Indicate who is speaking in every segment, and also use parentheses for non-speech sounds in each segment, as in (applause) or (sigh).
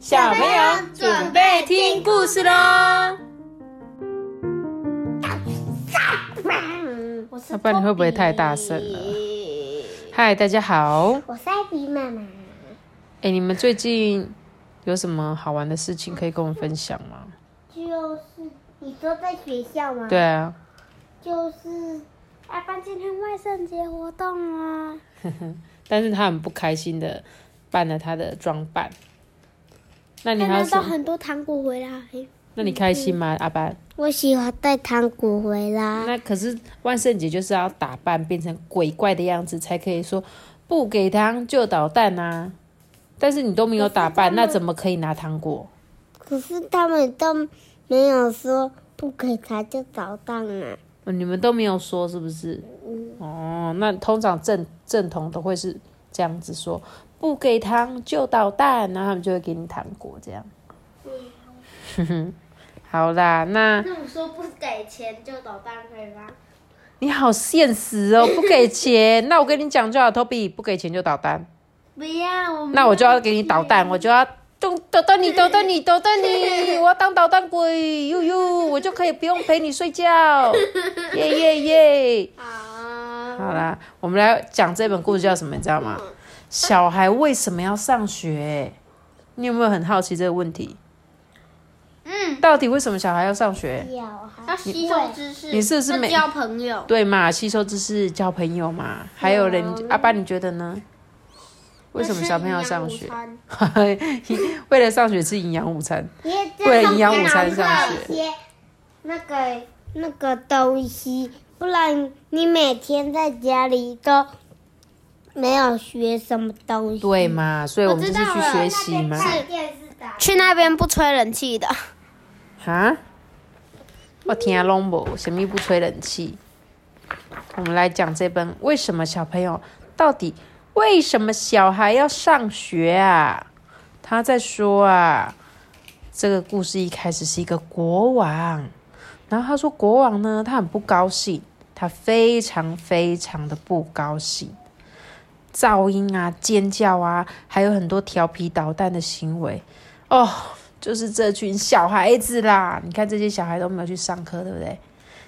Speaker 1: 小朋友准备听故事喽！
Speaker 2: 要不然你会不会太大声了？嗨，大家好！
Speaker 3: 我是艾比妈妈。
Speaker 2: 哎，你们最近有什么好玩的事情可以跟我们分享吗？
Speaker 3: 就是你说在学校吗？
Speaker 2: 对啊。
Speaker 3: 就是阿爸今天万圣节活动啊。(laughs)
Speaker 2: 但是他很不开心的办了他的装扮。那你还
Speaker 3: 拿到很多糖果回来。
Speaker 2: 那你开心吗，阿班？
Speaker 3: 我喜欢带糖果回来。
Speaker 2: 那可是万圣节就是要打扮变成鬼怪的样子，才可以说不给糖就捣蛋啊。但是你都没有打扮，那怎么可以拿糖果？
Speaker 3: 可是他们都没有说不给糖就捣蛋啊。
Speaker 2: 你们都没有说是不是？哦，那通常正正统都会是这样子说，不给糖就捣蛋，然后他们就会给你糖果这样。哼哼，好啦，
Speaker 3: 那那我说不给钱就捣蛋可以吗？
Speaker 2: 你好现实哦，不给钱，(laughs) 那我跟你讲就好，Toby，不给钱就捣蛋。
Speaker 3: 不要，
Speaker 2: 那我就要给你捣蛋，我就要动捣蛋你，捣蛋你，捣蛋你，(laughs) 我要当捣蛋鬼，呦呦，我就可以不用陪你睡觉，(laughs) 耶耶耶！好，好啦，我们来讲这本故事叫什么，你知道吗？小孩为什么要上学？你有没有很好奇这个问题？嗯，到底为什么小孩要上学？
Speaker 3: 要吸收知识，
Speaker 2: 你是不是没
Speaker 3: 交朋友？
Speaker 2: 对嘛，吸收知识，交朋友嘛。还有人，阿爸，你觉得呢？为什么小朋友上学？(laughs) 为了上学吃营养午餐，为了营养午餐上学。
Speaker 3: 那个那个东西，不然你每天在家里都没有学什么东西。
Speaker 2: 对嘛？所以我们就是去学习嘛。
Speaker 3: 去那边不吹冷气的。
Speaker 2: 哈？我听拢无，什么不吹冷气？我们来讲这本，为什么小朋友到底？为什么小孩要上学啊？他在说啊，这个故事一开始是一个国王，然后他说国王呢，他很不高兴，他非常非常的不高兴，噪音啊、尖叫啊，还有很多调皮捣蛋的行为，哦，就是这群小孩子啦。你看这些小孩都没有去上课，对不对？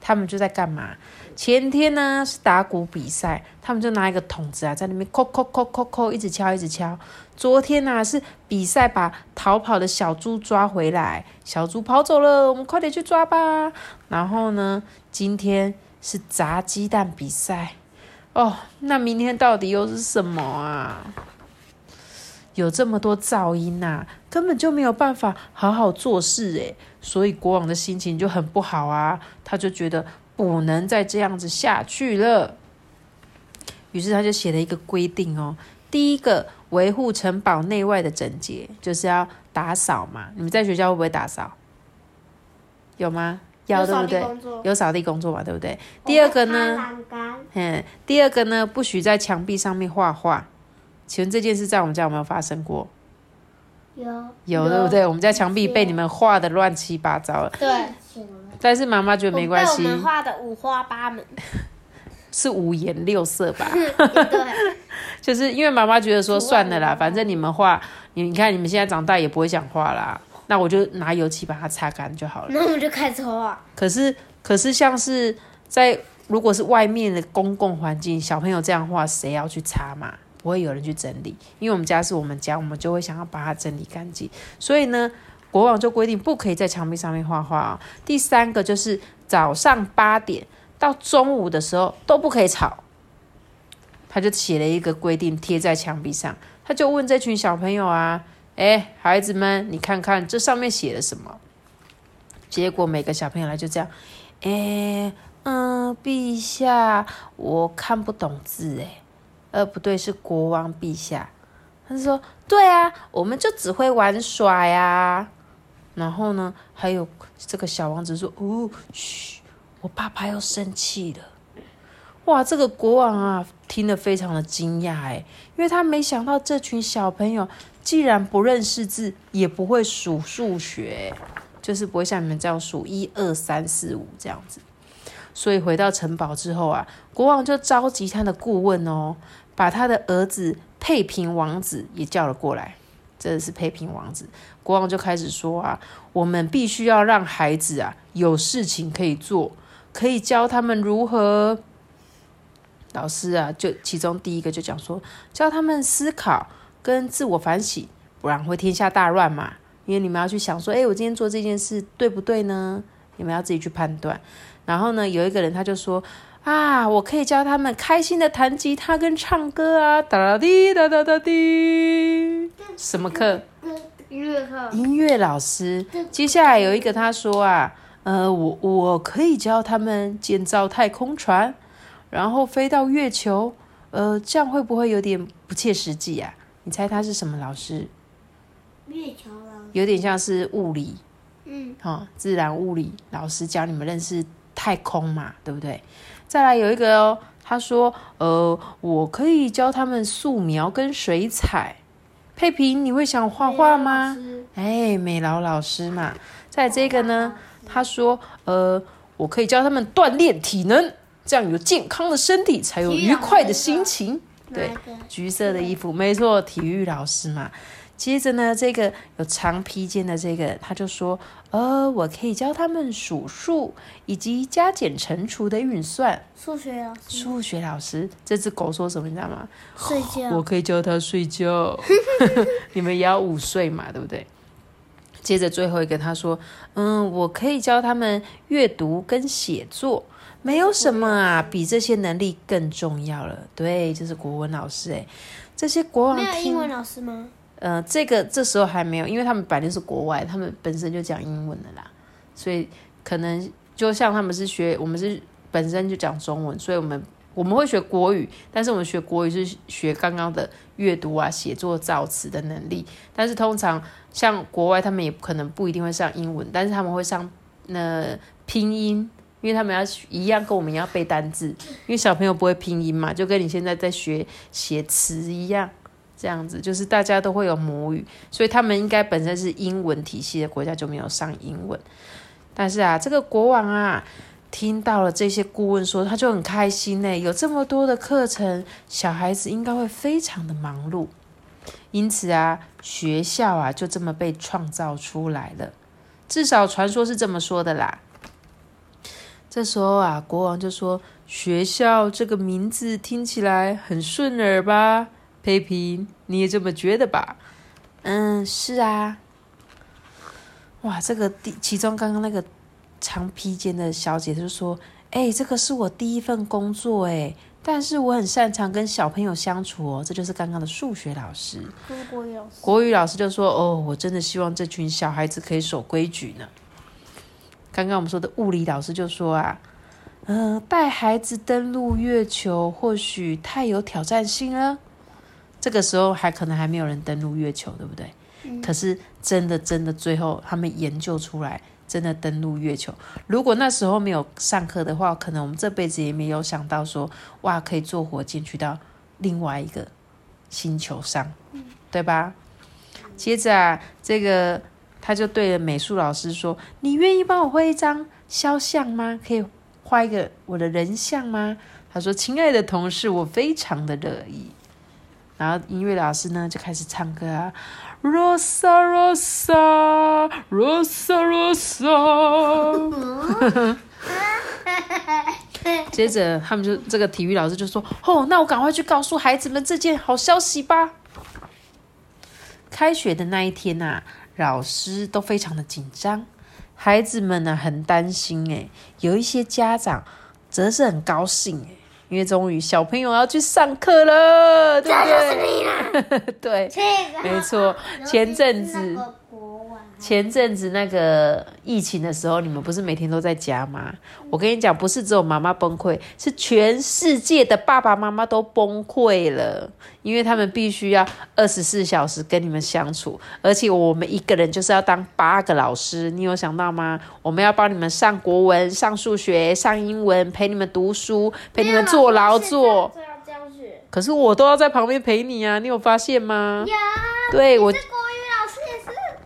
Speaker 2: 他们就在干嘛？前天呢是打鼓比赛，他们就拿一个桶子啊，在那边敲敲敲敲敲，一直敲一直敲。昨天呢是比赛，把逃跑的小猪抓回来，小猪跑走了，我们快点去抓吧。然后呢，今天是砸鸡蛋比赛。哦，那明天到底又是什么啊？有这么多噪音呐，根本就没有办法好好做事诶。所以国王的心情就很不好啊，他就觉得。不能再这样子下去了。于是他就写了一个规定哦，第一个维护城堡内外的整洁，就是要打扫嘛。你们在学校会不会打扫？有吗？要对不对？有扫地工作嘛，对不对？第二个呢？嗯，第二个呢，不许在墙壁上面画画。请问这件事在我们家有没有发生过？
Speaker 3: 有，
Speaker 2: 有对不对？我们家墙壁被你们画的乱七八糟了。
Speaker 3: 对。
Speaker 2: 但是妈妈觉得没关系。
Speaker 3: 我们画的五花八门，(laughs)
Speaker 2: 是五颜六色吧？(laughs)
Speaker 3: 对，(laughs)
Speaker 2: 就是因为妈妈觉得说算了啦，反正你们画，你你看你们现在长大也不会想画啦，那我就拿油漆把它擦干就好了。(laughs)
Speaker 3: 那我们就开始画。
Speaker 2: 可是可是像是在如果是外面的公共环境，小朋友这样画，谁要去擦嘛？不会有人去整理，因为我们家是我们家，我们就会想要把它整理干净，所以呢。国王就规定不可以在墙壁上面画画啊。第三个就是早上八点到中午的时候都不可以吵。他就写了一个规定贴在墙壁上，他就问这群小朋友啊，哎，孩子们，你看看这上面写了什么？结果每个小朋友来就这样，哎，嗯，陛下，我看不懂字，哎，呃，不对，是国王陛下。他说，对啊，我们就只会玩耍呀。然后呢，还有这个小王子说：“哦，嘘，我爸爸要生气了。”哇，这个国王啊，听得非常的惊讶哎，因为他没想到这群小朋友既然不认识字，也不会数数学，就是不会像你们这样数一二三四五这样子。所以回到城堡之后啊，国王就召集他的顾问哦，把他的儿子佩平王子也叫了过来。这是配平王子。国王就开始说啊，我们必须要让孩子啊有事情可以做，可以教他们如何。老师啊，就其中第一个就讲说，教他们思考跟自我反省，不然会天下大乱嘛。因为你们要去想说，哎，我今天做这件事对不对呢？你们要自己去判断。然后呢，有一个人他就说啊，我可以教他们开心的弹吉他跟唱歌啊，哒哒滴哒哒哒滴。什么课？
Speaker 3: 音乐课。
Speaker 2: 音乐老师。接下来有一个他说啊，呃，我我可以教他们建造太空船。然后飞到月球，呃，这样会不会有点不切实际啊？你猜他是什么老师？
Speaker 3: 月球老师。
Speaker 2: 有点像是物理，
Speaker 3: 嗯，
Speaker 2: 哦，自然物理老师教你们认识太空嘛，对不对？再来有一个哦，他说，呃，我可以教他们素描跟水彩。佩平，你会想画画吗？哎，美劳老师嘛。再这个呢，他说，呃，我可以教他们锻炼体能。这样有健康的身体，才有愉快的心情。对，橘色的衣服，没错，体育老师嘛。接着呢，这个有长披肩的这个，他就说：“呃，我可以教他们数数以及加减乘除的运算。”
Speaker 3: 数学老师。
Speaker 2: 数学老师，这只狗说什么？你知道吗？
Speaker 3: 睡觉。
Speaker 2: 我可以教它睡觉。(laughs) 你们也要午睡嘛，对不对？接着最后一个，他说：“嗯，我可以教他们阅读跟写作。”没有什么啊，比这些能力更重要了。对，就是国文老师哎，这些国王
Speaker 3: 没有英文老师吗？
Speaker 2: 呃，这个这时候还没有，因为他们本来就是国外，他们本身就讲英文的啦，所以可能就像他们是学，我们是本身就讲中文，所以我们我们会学国语，但是我们学国语是学刚刚的阅读啊、写作、造词的能力。但是通常像国外，他们也可能不一定会上英文，但是他们会上那拼音。因为他们要一样跟我们要背单字，因为小朋友不会拼音嘛，就跟你现在在学写词一样，这样子就是大家都会有母语，所以他们应该本身是英文体系的国家就没有上英文。但是啊，这个国王啊，听到了这些顾问说，他就很开心呢，有这么多的课程，小孩子应该会非常的忙碌，因此啊，学校啊就这么被创造出来了，至少传说是这么说的啦。这时候啊，国王就说：“学校这个名字听起来很顺耳吧？佩平，你也这么觉得吧？”“嗯，是啊。”哇，这个第其中刚刚那个长披肩的小姐就说：“哎，这个是我第一份工作哎，但是我很擅长跟小朋友相处哦。”这就是刚刚的数学老师。
Speaker 3: 国语老师。
Speaker 2: 国语老师就说：“哦，我真的希望这群小孩子可以守规矩呢。”刚刚我们说的物理老师就说啊，嗯，带孩子登陆月球或许太有挑战性了。这个时候还可能还没有人登陆月球，对不对？可是真的真的，最后他们研究出来，真的登陆月球。如果那时候没有上课的话，可能我们这辈子也没有想到说，哇，可以坐火箭去到另外一个星球上，对吧？接着啊，这个。他就对着美术老师说：“你愿意帮我画一张肖像吗？可以画一个我的人像吗？”他说：“亲爱的同事，我非常的乐意。”然后音乐老师呢就开始唱歌啊，Rosa Rosa Rosa Rosa。(laughs) 接着他们就这个体育老师就说：“哦，那我赶快去告诉孩子们这件好消息吧。”开学的那一天呐。老师都非常的紧张，孩子们呢很担心诶，有一些家长则是很高兴诶，因为终于小朋友要去上课了，对不对？(laughs) 对，没错，前阵子。前阵子那个疫情的时候，你们不是每天都在家吗？我跟你讲，不是只有妈妈崩溃，是全世界的爸爸妈妈都崩溃了，因为他们必须要二十四小时跟你们相处，而且我们一个人就是要当八个老师，你有想到吗？我们要帮你们上国文、上数学、上英文，陪你们读书，陪你们做劳作。可是我都要在旁边陪你啊，你有发现吗？
Speaker 3: 有。
Speaker 2: 对我。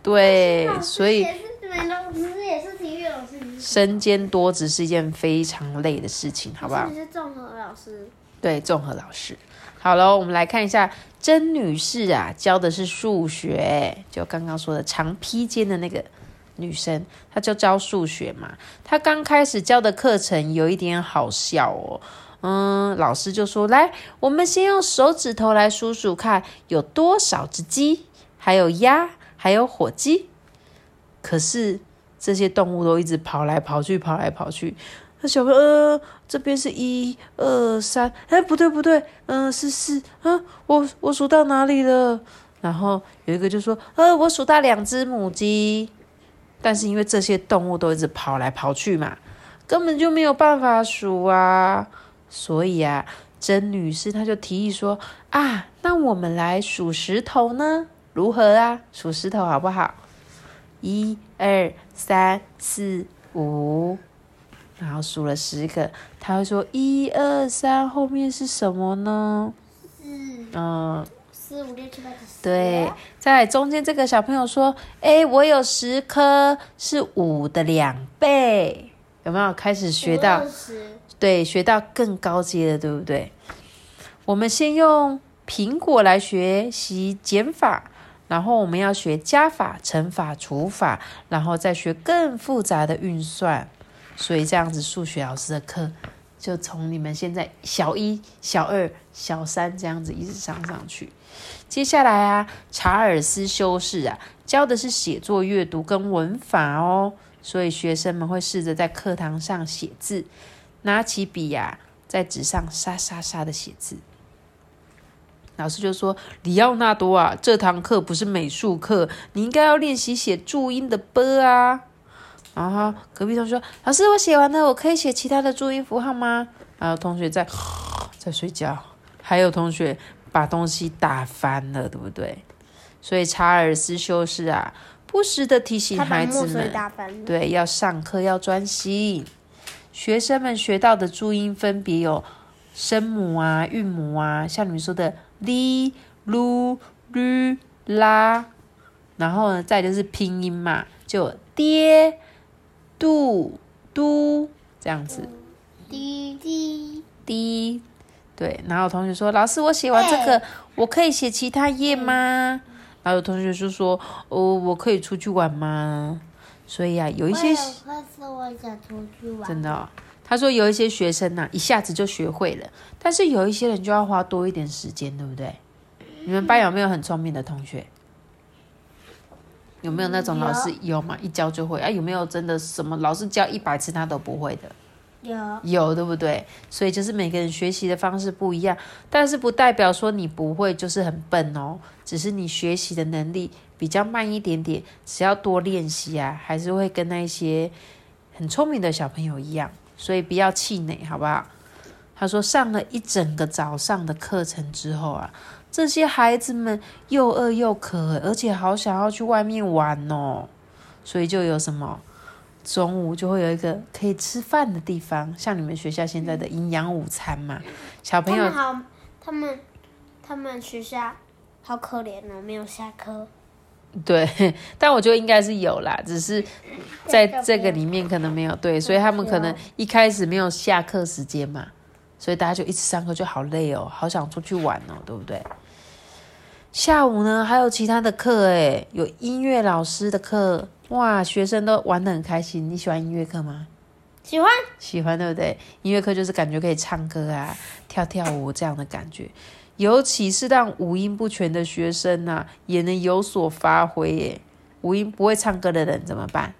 Speaker 3: 对，
Speaker 2: 所以
Speaker 3: 也是美老师，也是体育老师。
Speaker 2: 身兼多职是一件非常累的事情，好不好？
Speaker 3: 是综合老师。
Speaker 2: 对，综合老师。好了，我们来看一下甄女士啊，教的是数学，就刚刚说的长披肩的那个女生，她就教数学嘛。她刚开始教的课程有一点好笑哦。嗯，老师就说：“来，我们先用手指头来数数看，有多少只鸡，还有鸭，还有火鸡。可是这些动物都一直跑来跑去，跑来跑去。那小朋友，呃，这边是一二三，哎，不对不对，嗯，是四啊，我我数到哪里了？然后有一个就说：，呃，我数到两只母鸡，但是因为这些动物都一直跑来跑去嘛，根本就没有办法数啊。”所以啊，甄女士她就提议说：“啊，那我们来数石头呢？如何啊？数石头好不好？一、二、三、四、五，然后数了十个。他会说：一、二、三，后面是什么呢？
Speaker 3: 四，嗯，四五六七八九十。
Speaker 2: 对，在中间这个小朋友说：哎，我有十颗，是五的两倍，有没有开始学到？对，学到更高阶的，对不对？我们先用苹果来学习减法，然后我们要学加法、乘法、除法，然后再学更复杂的运算。所以这样子，数学老师的课就从你们现在小一、小二、小三这样子一直上上去。接下来啊，查尔斯修士啊，教的是写作、阅读跟文法哦，所以学生们会试着在课堂上写字。拿起笔呀，在纸上沙沙沙的写字。老师就说：“里奥纳多啊，这堂课不是美术课，你应该要练习写注音的 ‘b’ 啊。”然后隔壁同学说：“老师，我写完了，我可以写其他的注音符号吗？”还有同学在 (gasps) 在睡觉，还有同学把东西打翻了，对不对？所以查尔斯修士啊，不时的提醒孩子们：“对，要上课要专心。”学生们学到的注音分别有声母啊、韵母啊，像你们说的 li、lu、lu、啦，然后呢，再就是拼音嘛，就爹、度、嘟这样子。
Speaker 3: 滴滴
Speaker 2: 滴，对。然后同学说：“老师，我写完这个，我可以写其他页吗？”然后有同学就说：“哦，我可以出去玩吗？”所以啊，有一些我想出去玩真的，他说有一些学生呐，一下子就学会了，但是有一些人就要花多一点时间，对不对？你们班有没有很聪明的同学？有没有那种老师有吗？一教就会啊？有没有真的什么老师教一百次他都不会的？
Speaker 3: 有
Speaker 2: 有对不对？所以就是每个人学习的方式不一样，但是不代表说你不会就是很笨哦，只是你学习的能力比较慢一点点，只要多练习啊，还是会跟那些很聪明的小朋友一样，所以不要气馁，好不好？他说上了一整个早上的课程之后啊，这些孩子们又饿又渴，而且好想要去外面玩哦，所以就有什么？中午就会有一个可以吃饭的地方，像你们学校现在的营养午餐嘛。小朋友
Speaker 3: 好，他们他们学校好可怜哦，没有下课。(laughs)
Speaker 2: 对，但我觉得应该是有啦，只是在这个里面可能没有对，所以他们可能一开始没有下课时间嘛，所以大家就一直上课就好累哦，好想出去玩哦，对不对？下午呢还有其他的课诶，有音乐老师的课。哇，学生都玩的很开心。你喜欢音乐课吗？
Speaker 3: 喜欢，
Speaker 2: 喜欢，对不对？音乐课就是感觉可以唱歌啊、跳跳舞这样的感觉，尤其是让五音不全的学生呐，也能有所发挥耶。五音不会唱歌的人怎么办？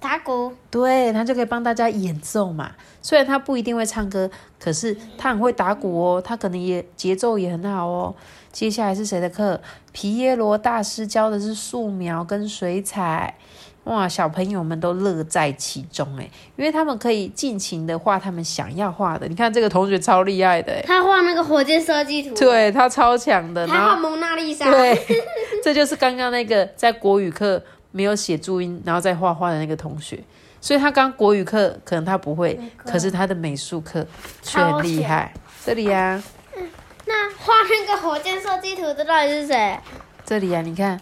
Speaker 3: 打鼓，
Speaker 2: 对他就可以帮大家演奏嘛。虽然他不一定会唱歌，可是他很会打鼓哦，他可能也节奏也很好哦。接下来是谁的课？皮耶罗大师教的是素描跟水彩，哇，小朋友们都乐在其中诶，因为他们可以尽情的画他们想要画的。你看这个同学超厉害的，
Speaker 3: 他画那个火箭设计图，
Speaker 2: 对他超强的。
Speaker 3: 他画蒙娜丽莎，
Speaker 2: 对，(laughs) 这就是刚刚那个在国语课。没有写注音，然后再画画的那个同学，所以他刚国语课可能他不会，可是他的美术课却很厉害。这里呀，
Speaker 3: 那画那个火箭设计图的到底是谁？
Speaker 2: 这里呀，你看，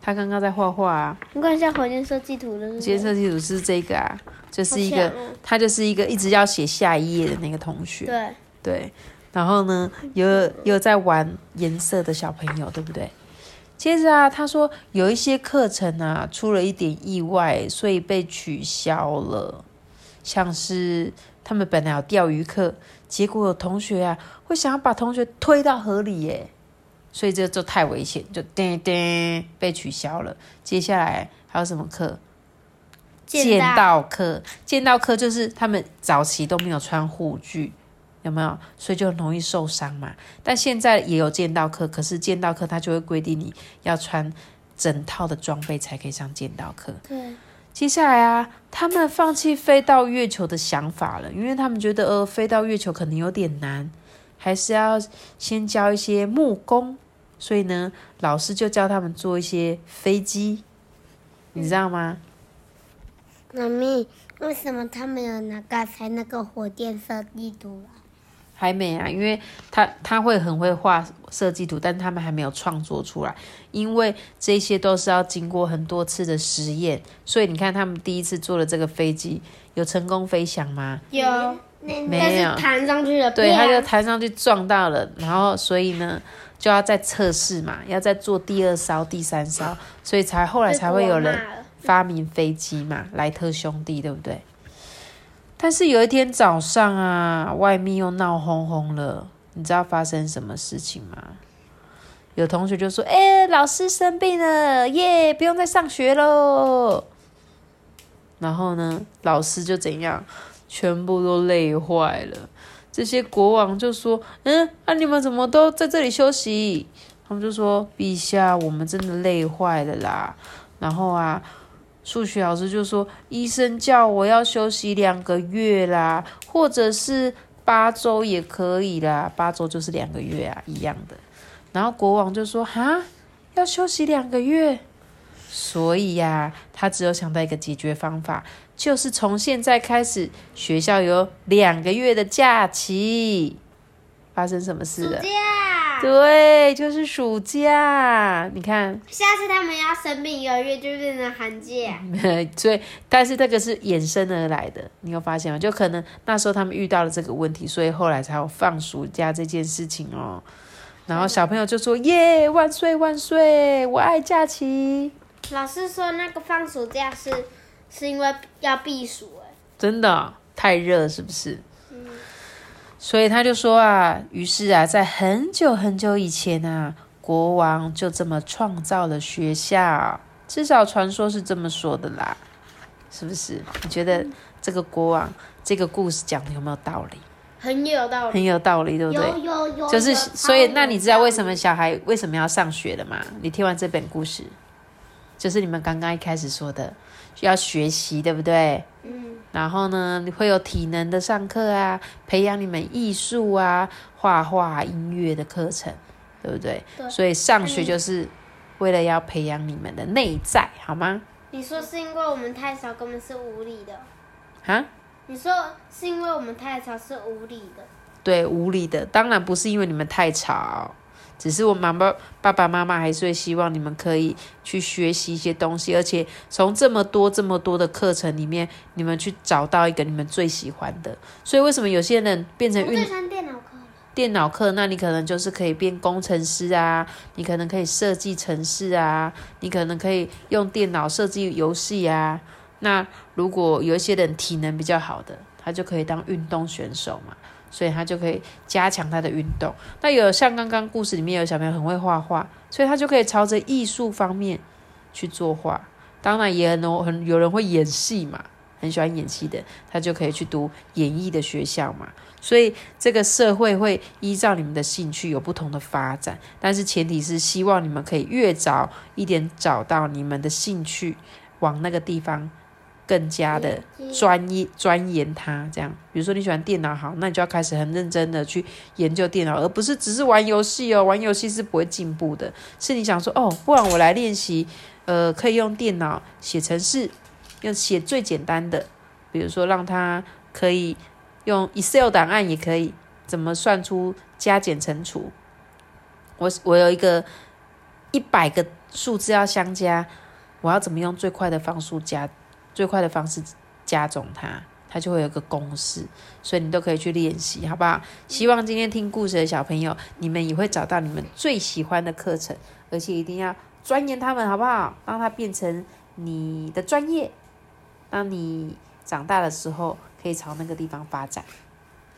Speaker 2: 他刚刚在画画啊。
Speaker 3: 你看一下火箭设计图的是。火
Speaker 2: 箭设计图是这个啊，就是一个，他就是一个一直要写下一页的那个同学。
Speaker 3: 对。
Speaker 2: 对，然后呢，有有在玩颜色的小朋友，对不对？接着啊，他说有一些课程啊出了一点意外，所以被取消了，像是他们本来有钓鱼课，结果有同学啊会想要把同学推到河里耶，所以这就太危险，就叮叮被取消了。接下来还有什么课？剑道课，剑道课就是他们早期都没有穿护具，有没有？所以就很容易受伤嘛。但现在也有剑道课，可是剑道课它就会规定你要穿整套的装备才可以上剑道课。
Speaker 3: 对，
Speaker 2: 接下来啊，他们放弃飞到月球的想法了，因为他们觉得呃，飞到月球可能有点难，还是要先教一些木工。所以呢，老师就教他们做一些飞机，你知道吗？
Speaker 3: 妈咪，为什么他们有拿刚才那个火箭设计图啊？
Speaker 2: 还没啊，因为他他会很会画设计图，但他们还没有创作出来，因为这些都是要经过很多次的实验，所以你看他们第一次做的这个飞机有成功飞翔吗？
Speaker 3: 有，
Speaker 2: 没有
Speaker 3: 弹上去了。
Speaker 2: 对，他就弹上去撞到了，然后所以呢就要再测试嘛，要再做第二艘、第三艘，所以才后来才会有人发明飞机嘛，莱特兄弟对不对？但是有一天早上啊，外面又闹哄哄了。你知道发生什么事情吗？有同学就说：“哎，老师生病了，耶，不用再上学喽。”然后呢，老师就怎样，全部都累坏了。这些国王就说：“嗯，那你们怎么都在这里休息？”他们就说：“陛下，我们真的累坏了啦。”然后啊。数学老师就说：“医生叫我要休息两个月啦，或者是八周也可以啦，八周就是两个月啊，一样的。”然后国王就说：“哈，要休息两个月，所以呀，他只有想到一个解决方法，就是从现在开始，学校有两个月的假期。发生什么事了？”对，就是暑假。你看，
Speaker 3: 下次他们要生病一个月，就变成寒假。(laughs)
Speaker 2: 所以，但是这个是衍生而来的，你有发现吗？就可能那时候他们遇到了这个问题，所以后来才有放暑假这件事情哦。然后小朋友就说：“耶，万岁万岁，我爱假期。”
Speaker 3: 老师说那个放暑假是是因为要避暑哎。
Speaker 2: 真的太热是不是？所以他就说啊，于是啊，在很久很久以前啊，国王就这么创造了学校，至少传说是这么说的啦，是不是？你觉得这个国王这个故事讲的有没有道理？
Speaker 3: 很有道理，
Speaker 2: 很有道理，对不对？
Speaker 3: 有有有。
Speaker 2: 就是所以，那你知道为什么小孩为什么要上学的吗？你听完这本故事，就是你们刚刚一开始说的，要学习，对不对？嗯。然后呢，你会有体能的上课啊，培养你们艺术啊、画画、音乐的课程，对不对？
Speaker 3: 对。
Speaker 2: 所以上学就是为了要培养你们的内在，好吗？
Speaker 3: 你说是因为我们太少，根本是无理的。
Speaker 2: 啊？
Speaker 3: 你说是因为我们太吵，是无理的。
Speaker 2: 对，无理的，当然不是因为你们太吵。只是我妈妈、爸爸妈妈还是会希望你们可以去学习一些东西，而且从这么多、这么多的课程里面，你们去找到一个你们最喜欢的。所以为什么有些人变成运？
Speaker 3: 电脑课。
Speaker 2: 电脑课，那你可能就是可以变工程师啊，你可能可以设计程式啊，你可能可以用电脑设计游戏啊。那如果有一些人体能比较好的，他就可以当运动选手嘛。所以他就可以加强他的运动。那有像刚刚故事里面有小朋友很会画画，所以他就可以朝着艺术方面去作画。当然也很很有人会演戏嘛，很喜欢演戏的，他就可以去读演艺的学校嘛。所以这个社会会依照你们的兴趣有不同的发展，但是前提是希望你们可以越早一点找到你们的兴趣，往那个地方。更加的专一钻研它，这样，比如说你喜欢电脑，好，那你就要开始很认真的去研究电脑，而不是只是玩游戏哦。玩游戏是不会进步的。是你想说，哦，不然我来练习，呃，可以用电脑写程式，用写最简单的，比如说让它可以用 Excel 档案，也可以怎么算出加减乘除。我我有一个一百个数字要相加，我要怎么用最快的方式加？最快的方式加重它，它就会有个公式。所以你都可以去练习，好不好？希望今天听故事的小朋友，你们也会找到你们最喜欢的课程，而且一定要钻研它们，好不好？让它变成你的专业，当你长大的时候，可以朝那个地方发展。